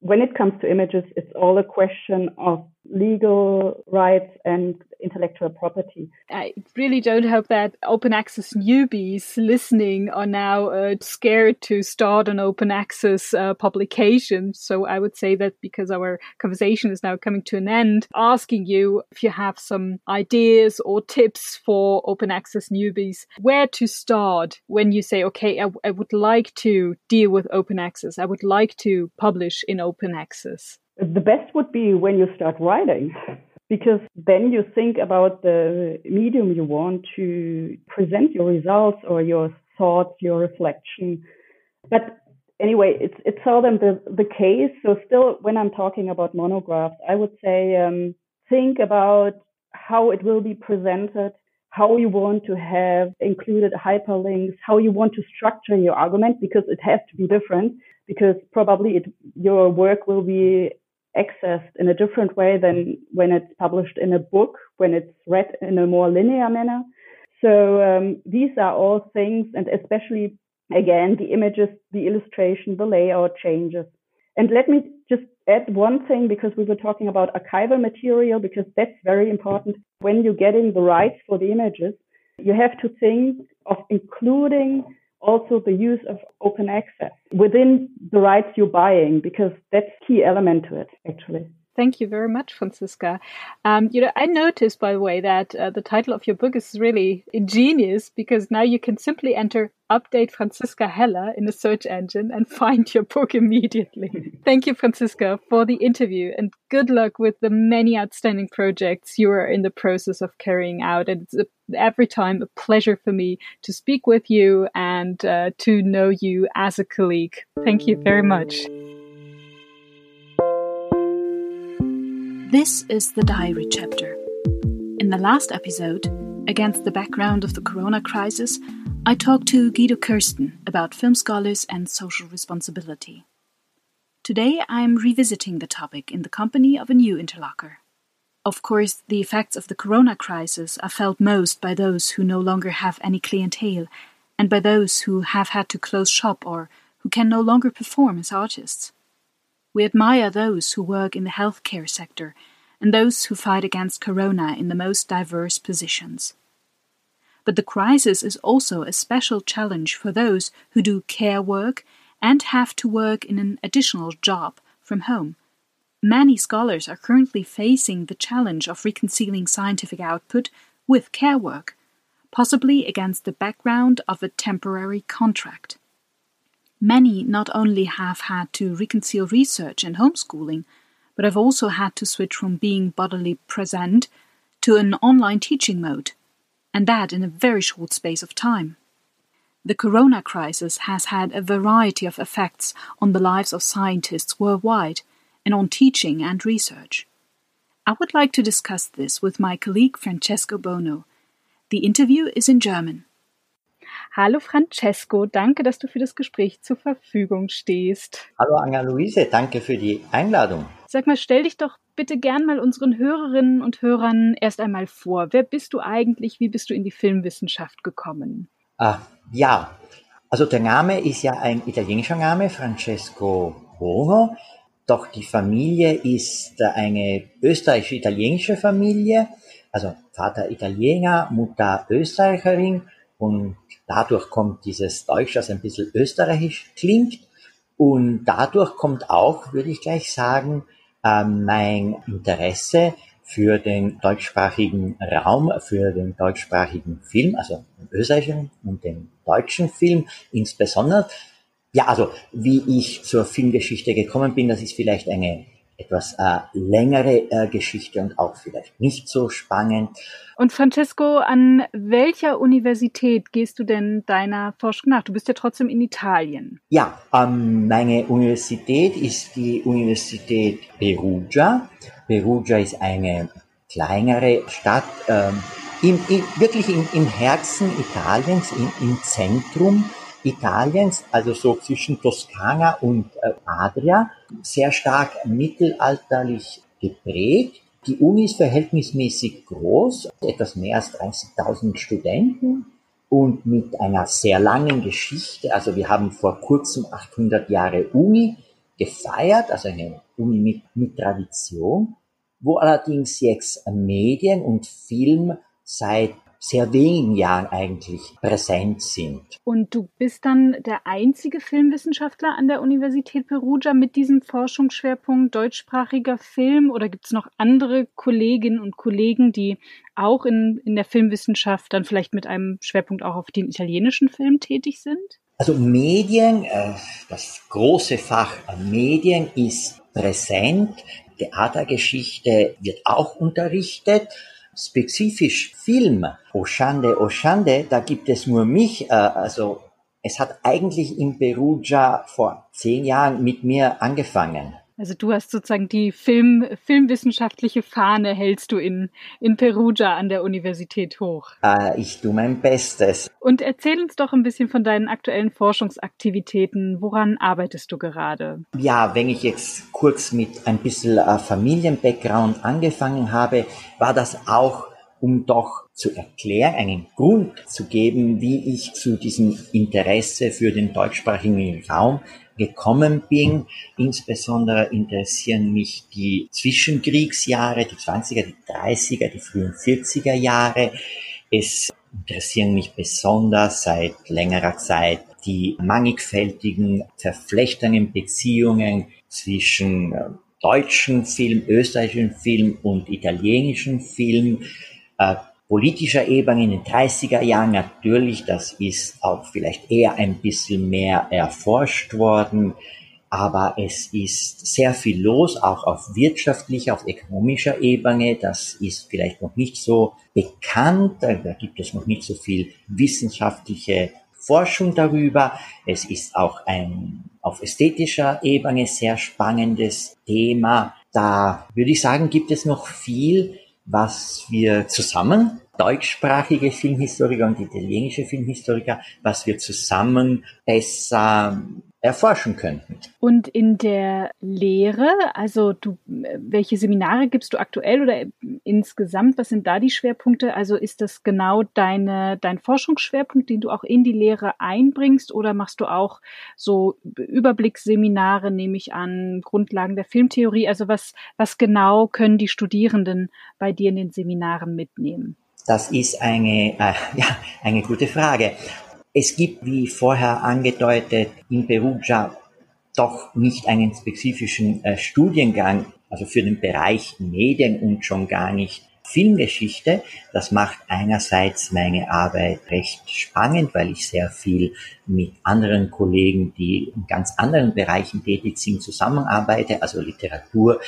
when it comes to images, it's all a question of legal rights and intellectual property. I really don't hope that open access newbies listening are now uh, scared to start an open access uh, publication. So I would say that because our conversation is now coming to an end, asking you if you have some ideas or tips for open access newbies, where to start when you say, okay, I, I would like to deal with open access, I would like to publish in open access. The best would be when you start writing because then you think about the medium you want to present your results or your thoughts, your reflection. But anyway, it's it's seldom the, the case. So still, when I'm talking about monographs, I would say um, think about how it will be presented, how you want to have included hyperlinks, how you want to structure your argument, because it has to be different. Because probably it, your work will be accessed in a different way than when it's published in a book, when it's read in a more linear manner. So um, these are all things, and especially again the images, the illustration, the layout changes. And let me just add one thing because we were talking about archival material because that's very important. When you're getting the rights for the images, you have to think of including also the use of open access within the rights you're buying, because that's key element to it, actually. Thank you very much, Franziska. Um, you know, I noticed, by the way, that uh, the title of your book is really ingenious because now you can simply enter "update Franziska Heller" in a search engine and find your book immediately. Thank you, Franziska, for the interview, and good luck with the many outstanding projects you are in the process of carrying out. And it's a, every time a pleasure for me to speak with you and uh, to know you as a colleague. Thank you very much. This is the diary chapter. In the last episode, against the background of the corona crisis, I talked to Guido Kirsten about film scholars and social responsibility. Today I am revisiting the topic in the company of a new interlocutor. Of course, the effects of the corona crisis are felt most by those who no longer have any clientele and by those who have had to close shop or who can no longer perform as artists. We admire those who work in the healthcare sector and those who fight against corona in the most diverse positions. But the crisis is also a special challenge for those who do care work and have to work in an additional job from home. Many scholars are currently facing the challenge of reconciling scientific output with care work, possibly against the background of a temporary contract. Many not only have had to reconcile research and homeschooling, but have also had to switch from being bodily present to an online teaching mode, and that in a very short space of time. the corona crisis has had a variety of effects on the lives of scientists worldwide and on teaching and research. I would like to discuss this with my colleague Francesco Bono. The interview is in German. Hallo Francesco, danke, dass du für das Gespräch zur Verfügung stehst. Hallo Anna-Luise, danke für die Einladung. Sag mal, stell dich doch bitte gern mal unseren Hörerinnen und Hörern erst einmal vor. Wer bist du eigentlich? Wie bist du in die Filmwissenschaft gekommen? Ah, ja, also der Name ist ja ein italienischer Name, Francesco Bono. Doch die Familie ist eine österreichisch-italienische Familie. Also Vater Italiener, Mutter Österreicherin und dadurch kommt dieses Deutsch, das ein bisschen österreichisch klingt. Und dadurch kommt auch, würde ich gleich sagen, äh, mein Interesse für den deutschsprachigen Raum, für den deutschsprachigen Film, also den österreichischen und den deutschen Film insbesondere. Ja, also wie ich zur Filmgeschichte gekommen bin, das ist vielleicht eine etwas äh, längere äh, Geschichte und auch vielleicht nicht so spannend. Und Francesco, an welcher Universität gehst du denn deiner Forschung nach? Du bist ja trotzdem in Italien. Ja, ähm, meine Universität ist die Universität Perugia. Perugia ist eine kleinere Stadt, ähm, im, im, wirklich im, im Herzen Italiens, im, im Zentrum Italiens, also so zwischen Toskana und äh, Adria, sehr stark mittelalterlich geprägt. Die Uni ist verhältnismäßig groß, etwas mehr als 30.000 Studenten und mit einer sehr langen Geschichte. Also wir haben vor kurzem 800 Jahre Uni gefeiert, also eine Uni mit, mit Tradition, wo allerdings jetzt Medien und Film seit sehr wenigen Jahren eigentlich präsent sind. Und du bist dann der einzige Filmwissenschaftler an der Universität Perugia mit diesem Forschungsschwerpunkt deutschsprachiger Film oder gibt es noch andere Kolleginnen und Kollegen, die auch in, in der Filmwissenschaft dann vielleicht mit einem Schwerpunkt auch auf den italienischen Film tätig sind? Also Medien, äh, das große Fach Medien ist präsent. Theatergeschichte wird auch unterrichtet spezifisch Film, oh Schande, oh Schande, da gibt es nur mich, äh, also es hat eigentlich in Perugia vor zehn Jahren mit mir angefangen. Also du hast sozusagen die Film, filmwissenschaftliche Fahne hältst du in, in Perugia an der Universität hoch. Äh, ich tue mein Bestes. Und erzähl uns doch ein bisschen von deinen aktuellen Forschungsaktivitäten. Woran arbeitest du gerade? Ja, wenn ich jetzt kurz mit ein bisschen äh, Familienbackground angefangen habe, war das auch um doch zu erklären, einen Grund zu geben, wie ich zu diesem Interesse für den deutschsprachigen Raum gekommen bin. Insbesondere interessieren mich die Zwischenkriegsjahre, die 20er, die 30er, die frühen 40er Jahre. Es interessieren mich besonders seit längerer Zeit die mannigfältigen, verflechtenden Beziehungen zwischen äh, deutschen Film, österreichischen Film und italienischen Film. Politischer Ebene in den 30er Jahren natürlich, das ist auch vielleicht eher ein bisschen mehr erforscht worden, aber es ist sehr viel los, auch auf wirtschaftlicher, auf ökonomischer Ebene. Das ist vielleicht noch nicht so bekannt, da gibt es noch nicht so viel wissenschaftliche Forschung darüber. Es ist auch ein auf ästhetischer Ebene sehr spannendes Thema. Da würde ich sagen, gibt es noch viel, was wir zusammen deutschsprachige Filmhistoriker und italienische Filmhistoriker, was wir zusammen besser erforschen könnten. Und in der Lehre, also du, welche Seminare gibst du aktuell oder insgesamt? Was sind da die Schwerpunkte? Also ist das genau deine, dein Forschungsschwerpunkt, den du auch in die Lehre einbringst oder machst du auch so Überblicksseminare, nehme ich an, Grundlagen der Filmtheorie? Also was, was genau können die Studierenden bei dir in den Seminaren mitnehmen? Das ist eine, äh, ja, eine gute Frage. Es gibt, wie vorher angedeutet, in Perugia doch nicht einen spezifischen äh, Studiengang, also für den Bereich Medien und schon gar nicht Filmgeschichte. Das macht einerseits meine Arbeit recht spannend, weil ich sehr viel mit anderen Kollegen, die in ganz anderen Bereichen tätig sind, zusammenarbeite, also Literatur,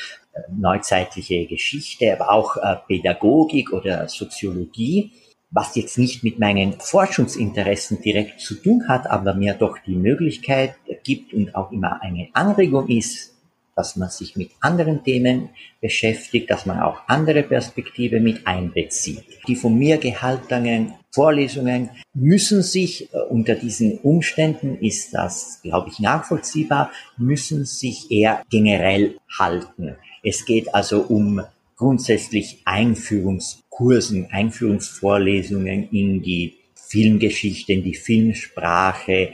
neuzeitliche Geschichte, aber auch äh, Pädagogik oder Soziologie. was jetzt nicht mit meinen Forschungsinteressen direkt zu tun hat, aber mir doch die Möglichkeit gibt und auch immer eine Anregung ist, dass man sich mit anderen Themen beschäftigt, dass man auch andere Perspektive mit einbezieht. Die von mir gehaltenen Vorlesungen müssen sich äh, unter diesen Umständen, ist das, glaube ich, nachvollziehbar, müssen sich eher generell halten. Es geht also um grundsätzlich Einführungskursen, Einführungsvorlesungen in die Filmgeschichte, in die Filmsprache,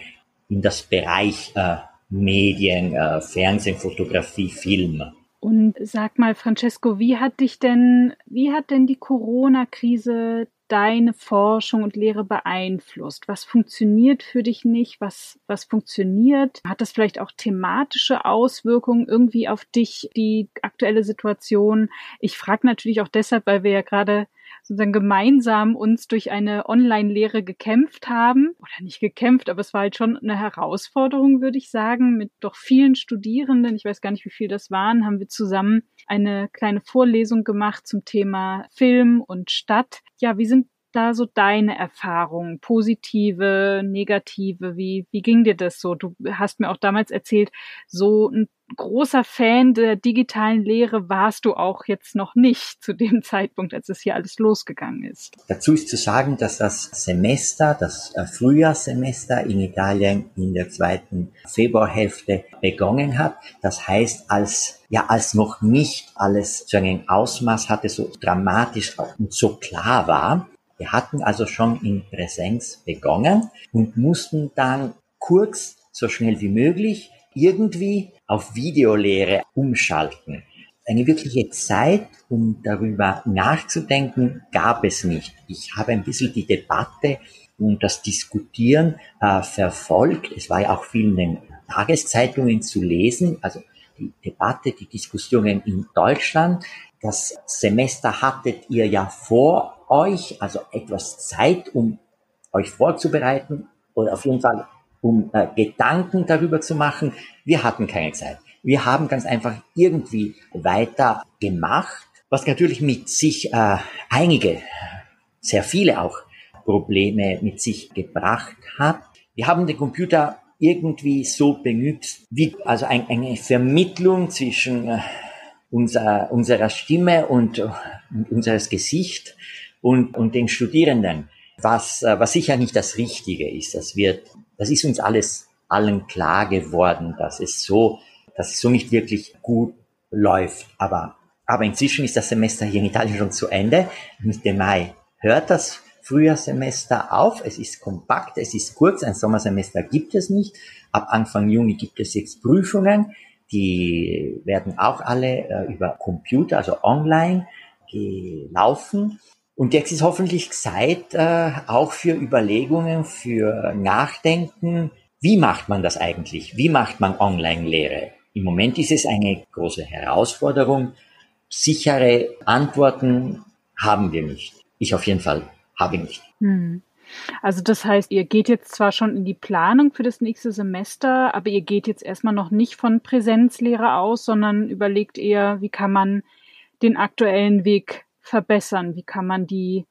in das Bereich äh, Medien, äh, Fernsehen, Fotografie, Film. Und sag mal, Francesco, wie hat dich denn, wie hat denn die Corona-Krise deine Forschung und Lehre beeinflusst? Was funktioniert für dich nicht? Was, was funktioniert? Hat das vielleicht auch thematische Auswirkungen irgendwie auf dich, die aktuelle Situation? Ich frage natürlich auch deshalb, weil wir ja gerade sozusagen gemeinsam uns durch eine Online-Lehre gekämpft haben. Oder nicht gekämpft, aber es war halt schon eine Herausforderung, würde ich sagen, mit doch vielen Studierenden. Ich weiß gar nicht, wie viel das waren, haben wir zusammen eine kleine Vorlesung gemacht zum Thema Film und Stadt. Ja, wie sind da so deine Erfahrungen? Positive, negative? Wie, wie ging dir das so? Du hast mir auch damals erzählt, so ein großer Fan der digitalen Lehre warst du auch jetzt noch nicht zu dem Zeitpunkt, als es hier alles losgegangen ist. Dazu ist zu sagen, dass das Semester, das äh, Frühjahrssemester in Italien in der zweiten Februarhälfte begonnen hat. Das heißt, als ja, als noch nicht alles zu einem Ausmaß hatte, so dramatisch und so klar war, wir hatten also schon in Präsenz begonnen und mussten dann kurz, so schnell wie möglich, irgendwie auf Videolehre umschalten. Eine wirkliche Zeit, um darüber nachzudenken, gab es nicht. Ich habe ein bisschen die Debatte und das Diskutieren äh, verfolgt. Es war ja auch viel in den Tageszeitungen zu lesen, also die Debatte, die Diskussionen in Deutschland. Das Semester hattet ihr ja vor euch, also etwas Zeit, um euch vorzubereiten oder auf jeden Fall um äh, Gedanken darüber zu machen. Wir hatten keine Zeit. Wir haben ganz einfach irgendwie weiter gemacht, was natürlich mit sich äh, einige, sehr viele auch Probleme mit sich gebracht hat. Wir haben den Computer irgendwie so benutzt, wie also ein, eine Vermittlung zwischen äh, unser, unserer Stimme und, und unseres Gesicht und, und den Studierenden, was, äh, was sicher nicht das Richtige ist. Das wird, das ist uns alles allen klar geworden, dass es so, dass es so nicht wirklich gut läuft. Aber, aber inzwischen ist das Semester hier in Italien schon zu Ende. Mitte Mai hört das Frühjahrsemester auf. Es ist kompakt, es ist kurz. Ein Sommersemester gibt es nicht. Ab Anfang Juni gibt es jetzt Prüfungen. Die werden auch alle äh, über Computer, also online gelaufen. Und jetzt ist hoffentlich Zeit äh, auch für Überlegungen, für Nachdenken. Wie macht man das eigentlich? Wie macht man Online-Lehre? Im Moment ist es eine große Herausforderung. Sichere Antworten haben wir nicht. Ich auf jeden Fall habe nicht. Hm. Also das heißt, ihr geht jetzt zwar schon in die Planung für das nächste Semester, aber ihr geht jetzt erstmal noch nicht von Präsenzlehre aus, sondern überlegt eher, wie kann man den aktuellen Weg verbessern? Wie kann man die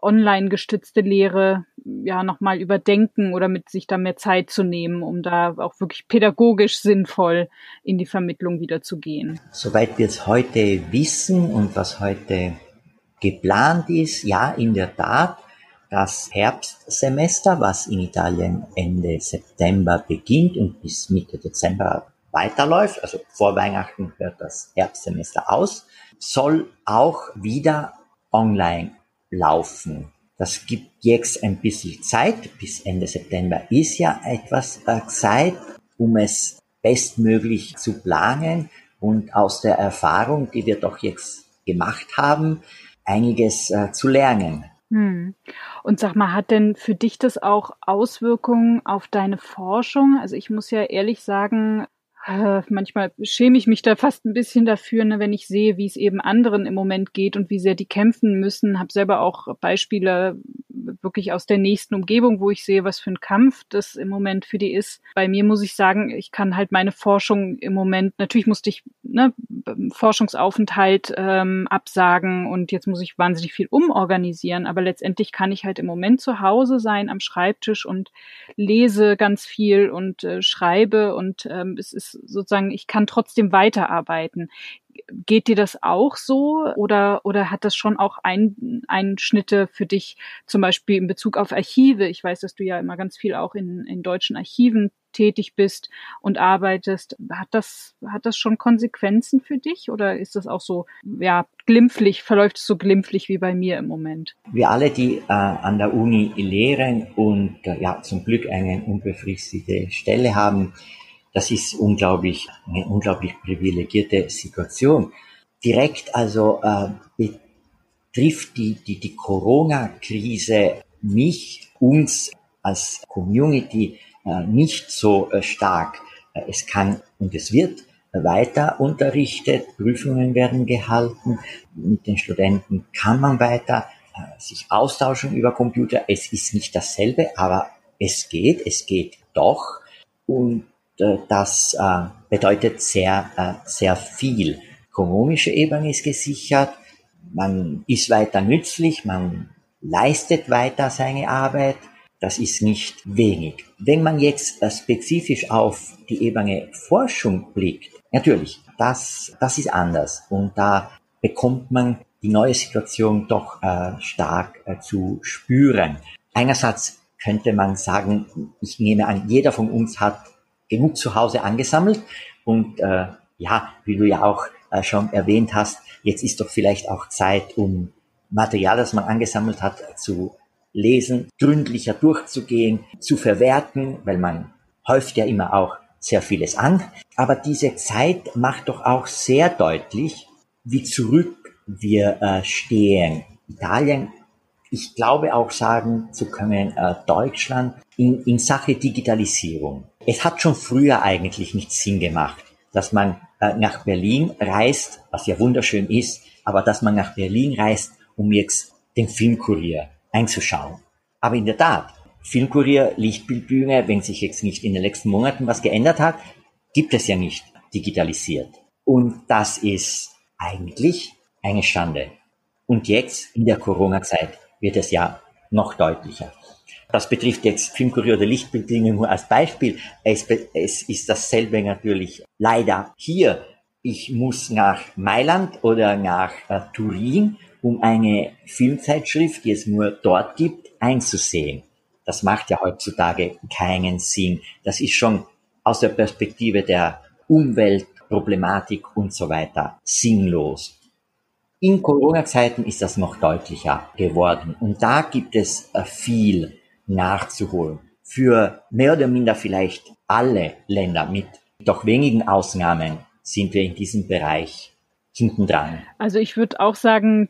online gestützte Lehre ja nochmal überdenken oder mit sich da mehr Zeit zu nehmen, um da auch wirklich pädagogisch sinnvoll in die Vermittlung wieder zu gehen? Soweit wir es heute wissen und was heute geplant ist, ja, in der Tat, das Herbstsemester, was in Italien Ende September beginnt und bis Mitte Dezember weiterläuft, also vor Weihnachten hört das Herbstsemester aus, soll auch wieder online laufen. Das gibt jetzt ein bisschen Zeit, bis Ende September ist ja etwas äh, Zeit, um es bestmöglich zu planen und aus der Erfahrung, die wir doch jetzt gemacht haben, einiges äh, zu lernen. Hm. Und sag mal, hat denn für dich das auch Auswirkungen auf deine Forschung? Also ich muss ja ehrlich sagen, manchmal schäme ich mich da fast ein bisschen dafür, ne, wenn ich sehe, wie es eben anderen im Moment geht und wie sehr die kämpfen müssen. Hab selber auch Beispiele wirklich aus der nächsten Umgebung, wo ich sehe, was für ein Kampf das im Moment für die ist. Bei mir muss ich sagen, ich kann halt meine Forschung im Moment, natürlich musste ich ne, Forschungsaufenthalt ähm, absagen und jetzt muss ich wahnsinnig viel umorganisieren, aber letztendlich kann ich halt im Moment zu Hause sein am Schreibtisch und lese ganz viel und äh, schreibe und ähm, es ist sozusagen, ich kann trotzdem weiterarbeiten. Geht dir das auch so oder, oder hat das schon auch ein, Einschnitte für dich, zum Beispiel in Bezug auf Archive? Ich weiß, dass du ja immer ganz viel auch in, in deutschen Archiven tätig bist und arbeitest. Hat das, hat das schon Konsequenzen für dich oder ist das auch so, ja, glimpflich, verläuft es so glimpflich wie bei mir im Moment? Wir alle, die äh, an der Uni lehren und äh, ja, zum Glück eine unbefristete Stelle haben, das ist unglaublich, eine unglaublich privilegierte Situation. Direkt also äh, betrifft die, die, die Corona-Krise mich, uns als Community äh, nicht so äh, stark. Äh, es kann und es wird weiter unterrichtet, Prüfungen werden gehalten, mit den Studenten kann man weiter sich austauschen über Computer. Es ist nicht dasselbe, aber es geht, es geht doch. Und äh, das äh, bedeutet sehr, äh, sehr viel. Ökonomische Ebene ist gesichert, man ist weiter nützlich, man leistet weiter seine Arbeit, das ist nicht wenig. Wenn man jetzt spezifisch auf die Ebene Forschung blickt, natürlich, das, das ist anders und da bekommt man die neue Situation doch äh, stark äh, zu spüren. Einerseits könnte man sagen, ich nehme an, jeder von uns hat genug zu Hause angesammelt. Und äh, ja, wie du ja auch äh, schon erwähnt hast, jetzt ist doch vielleicht auch Zeit, um Material, das man angesammelt hat, zu lesen, gründlicher durchzugehen, zu verwerten, weil man häuft ja immer auch sehr vieles an. Aber diese Zeit macht doch auch sehr deutlich, wie zurück wir äh, stehen. Italien ich glaube auch sagen zu können, äh, Deutschland in, in Sache Digitalisierung. Es hat schon früher eigentlich nicht Sinn gemacht, dass man äh, nach Berlin reist, was ja wunderschön ist, aber dass man nach Berlin reist, um jetzt den Filmkurier einzuschauen. Aber in der Tat, Filmkurier, Lichtbildbühne, wenn sich jetzt nicht in den letzten Monaten was geändert hat, gibt es ja nicht digitalisiert. Und das ist eigentlich eine Schande. Und jetzt in der Corona-Zeit wird es ja noch deutlicher. Das betrifft jetzt Filmkurier oder Lichtbildlinge nur als Beispiel. Es, es ist dasselbe natürlich leider hier. Ich muss nach Mailand oder nach äh, Turin, um eine Filmzeitschrift, die es nur dort gibt, einzusehen. Das macht ja heutzutage keinen Sinn. Das ist schon aus der Perspektive der Umweltproblematik und so weiter sinnlos. In Corona-Zeiten ist das noch deutlicher geworden. Und da gibt es äh, viel nachzuholen. Für mehr oder minder vielleicht alle Länder mit doch wenigen Ausnahmen sind wir in diesem Bereich hinten dran. Also ich würde auch sagen,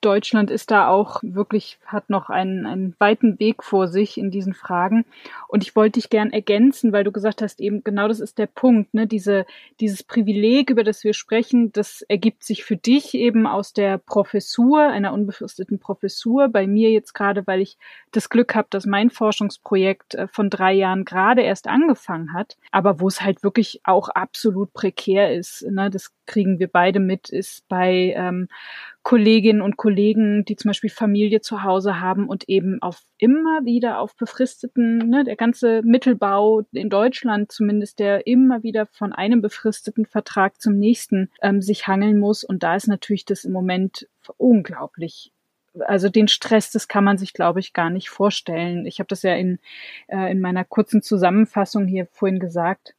Deutschland ist da auch wirklich, hat noch einen, einen weiten Weg vor sich in diesen Fragen. Und ich wollte dich gern ergänzen, weil du gesagt hast, eben genau das ist der Punkt, ne? Diese, dieses Privileg, über das wir sprechen, das ergibt sich für dich eben aus der Professur, einer unbefristeten Professur. Bei mir jetzt gerade, weil ich das Glück habe, dass mein Forschungsprojekt äh, von drei Jahren gerade erst angefangen hat, aber wo es halt wirklich auch absolut prekär ist. Ne? Das kriegen wir beide mit, ist bei ähm, Kolleginnen und Kollegen, die zum Beispiel Familie zu Hause haben und eben auf immer wieder auf befristeten, ne, der ganze Mittelbau in Deutschland zumindest, der immer wieder von einem befristeten Vertrag zum nächsten ähm, sich hangeln muss. Und da ist natürlich das im Moment unglaublich also den Stress, das kann man sich, glaube ich, gar nicht vorstellen. Ich habe das ja in, äh, in meiner kurzen Zusammenfassung hier vorhin gesagt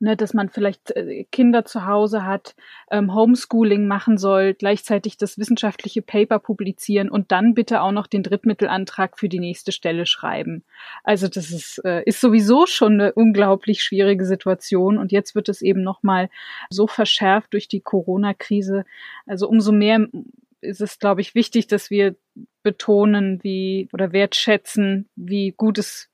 ne, dass man vielleicht äh, Kinder zu Hause hat, ähm, Homeschooling machen soll, gleichzeitig das wissenschaftliche Paper publizieren und dann bitte auch noch den Drittmittelantrag für die nächste Stelle schreiben. Also das ist, äh, ist sowieso schon eine unglaublich schwierige Situation und jetzt wird es eben nochmal so verschärft durch die Corona-Krise. Also umso mehr ist es, glaube ich, wichtig, dass wir betonen, wie oder wertschätzen, wie gut es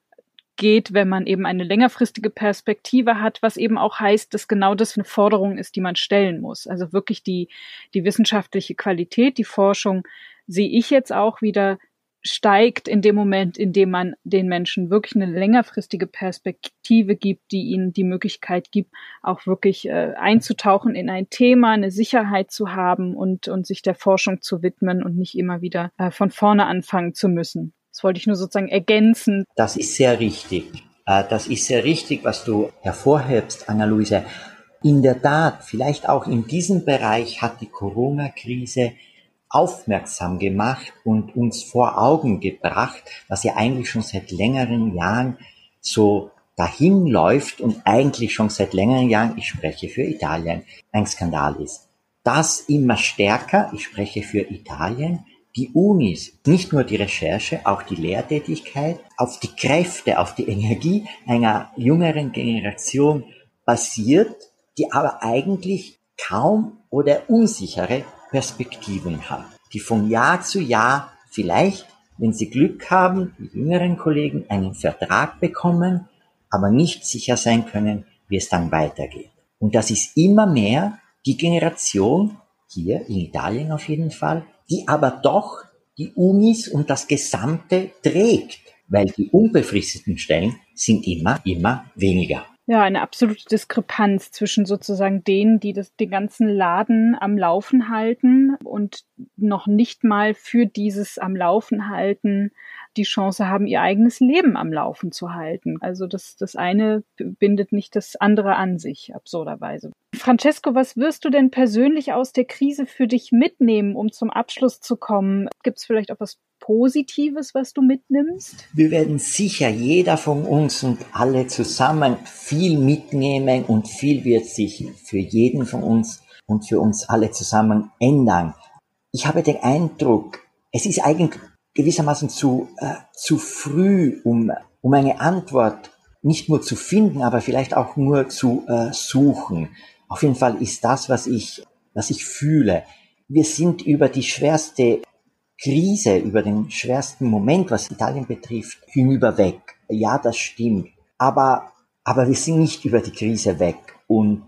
geht, wenn man eben eine längerfristige Perspektive hat, was eben auch heißt, dass genau das eine Forderung ist, die man stellen muss. Also wirklich die, die wissenschaftliche Qualität, die Forschung sehe ich jetzt auch wieder steigt in dem Moment, in dem man den Menschen wirklich eine längerfristige Perspektive gibt, die ihnen die Möglichkeit gibt, auch wirklich äh, einzutauchen in ein Thema, eine Sicherheit zu haben und, und sich der Forschung zu widmen und nicht immer wieder äh, von vorne anfangen zu müssen. Das wollte ich nur sozusagen ergänzen. Das ist sehr richtig. Äh, das ist sehr richtig, was du hervorhebst, Anna-Luise. In der Tat, vielleicht auch in diesem Bereich hat die Corona-Krise aufmerksam gemacht und uns vor Augen gebracht, was ja eigentlich schon seit längeren Jahren so dahin läuft und eigentlich schon seit längeren Jahren, ich spreche für Italien, ein Skandal ist. Das immer stärker, ich spreche für Italien, die Unis, nicht nur die Recherche, auch die Lehrtätigkeit auf die Kräfte, auf die Energie einer jüngeren Generation basiert, die aber eigentlich kaum oder unsichere Perspektiven hat, die von Jahr zu Jahr vielleicht, wenn sie Glück haben, die jüngeren Kollegen einen Vertrag bekommen, aber nicht sicher sein können, wie es dann weitergeht. Und das ist immer mehr die Generation, hier in Italien auf jeden Fall, die aber doch die Unis und das Gesamte trägt, weil die unbefristeten Stellen sind immer, immer weniger. Ja, eine absolute Diskrepanz zwischen sozusagen denen, die das, den ganzen Laden am Laufen halten und noch nicht mal für dieses am Laufen halten die Chance haben, ihr eigenes Leben am Laufen zu halten. Also das, das eine bindet nicht das andere an sich, absurderweise. Francesco, was wirst du denn persönlich aus der Krise für dich mitnehmen, um zum Abschluss zu kommen? Gibt es vielleicht auch was Positives, was du mitnimmst? Wir werden sicher jeder von uns und alle zusammen viel mitnehmen und viel wird sich für jeden von uns und für uns alle zusammen ändern. Ich habe den Eindruck, es ist eigentlich gewissermaßen zu, äh, zu früh, um, um eine Antwort nicht nur zu finden, aber vielleicht auch nur zu äh, suchen. Auf jeden Fall ist das, was ich, was ich fühle. Wir sind über die schwerste Krise, über den schwersten Moment, was Italien betrifft, hinüberweg. Ja, das stimmt. Aber, aber wir sind nicht über die Krise weg. Und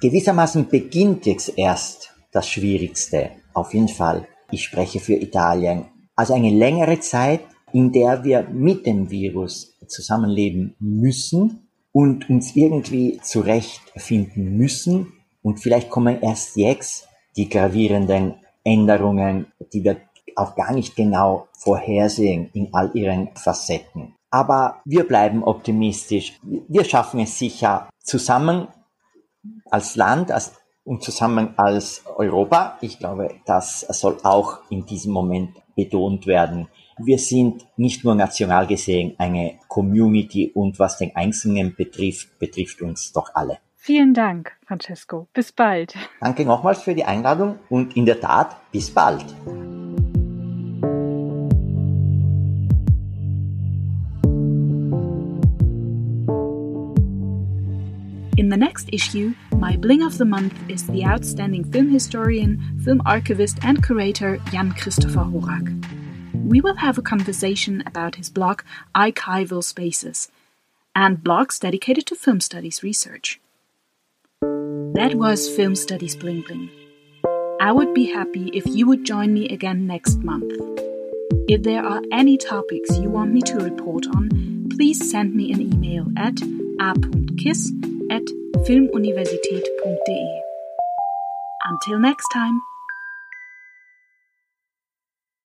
gewissermaßen beginnt jetzt erst das Schwierigste. Auf jeden Fall. Ich spreche für Italien. Also eine längere Zeit, in der wir mit dem Virus zusammenleben müssen und uns irgendwie zurechtfinden müssen. Und vielleicht kommen erst jetzt die gravierenden Änderungen, die wir auch gar nicht genau vorhersehen in all ihren Facetten. Aber wir bleiben optimistisch. Wir schaffen es sicher zusammen als Land als, und zusammen als Europa. Ich glaube, das soll auch in diesem Moment betont werden. Wir sind nicht nur national gesehen eine Community und was den Einzelnen betrifft, betrifft uns doch alle. Vielen Dank, Francesco. Bis bald. Danke nochmals für die Einladung und in der Tat bis bald. In the next issue, my bling of the month is the outstanding film historian, film archivist, and curator Jan Christopher Horak. We will have a conversation about his blog Archival Spaces and blogs dedicated to film studies research. That was Film Studies Bling Bling. I would be happy if you would join me again next month. If there are any topics you want me to report on, please send me an email at a.kiss at filmuniversität.de. Until next time.